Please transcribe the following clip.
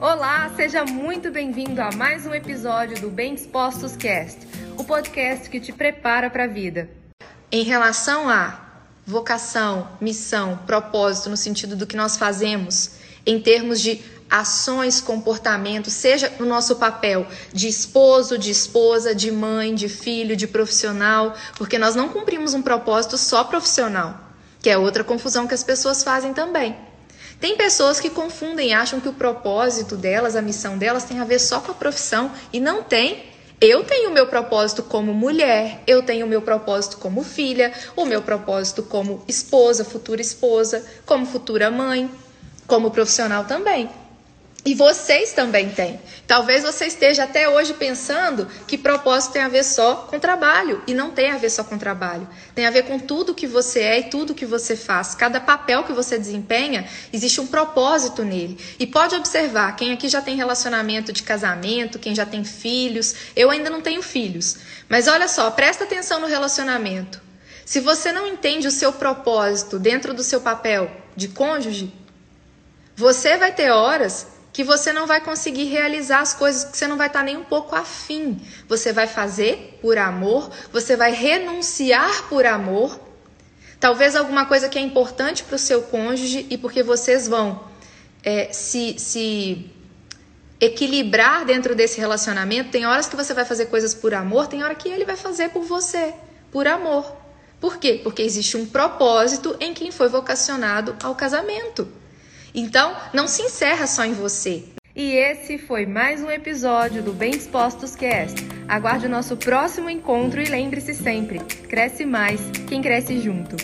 Olá, seja muito bem-vindo a mais um episódio do Bem Dispostos Cast, o podcast que te prepara para a vida. Em relação a vocação, missão, propósito, no sentido do que nós fazemos, em termos de ações, comportamentos, seja no nosso papel de esposo, de esposa, de mãe, de filho, de profissional, porque nós não cumprimos um propósito só profissional, que é outra confusão que as pessoas fazem também. Tem pessoas que confundem acham que o propósito delas, a missão delas, tem a ver só com a profissão e não tem. Eu tenho o meu propósito como mulher, eu tenho o meu propósito como filha, o meu propósito como esposa, futura esposa, como futura mãe, como profissional também. E vocês também têm. Talvez você esteja até hoje pensando que propósito tem a ver só com trabalho. E não tem a ver só com trabalho. Tem a ver com tudo que você é e tudo que você faz. Cada papel que você desempenha, existe um propósito nele. E pode observar, quem aqui já tem relacionamento de casamento, quem já tem filhos. Eu ainda não tenho filhos. Mas olha só, presta atenção no relacionamento. Se você não entende o seu propósito dentro do seu papel de cônjuge, você vai ter horas que você não vai conseguir realizar as coisas que você não vai estar nem um pouco afim. Você vai fazer por amor, você vai renunciar por amor. Talvez alguma coisa que é importante para o seu cônjuge e porque vocês vão é, se, se equilibrar dentro desse relacionamento. Tem horas que você vai fazer coisas por amor, tem hora que ele vai fazer por você, por amor. Por quê? Porque existe um propósito em quem foi vocacionado ao casamento. Então, não se encerra só em você. E esse foi mais um episódio do Bem Dispostos Cast. Aguarde o nosso próximo encontro e lembre-se sempre: cresce mais quem cresce junto.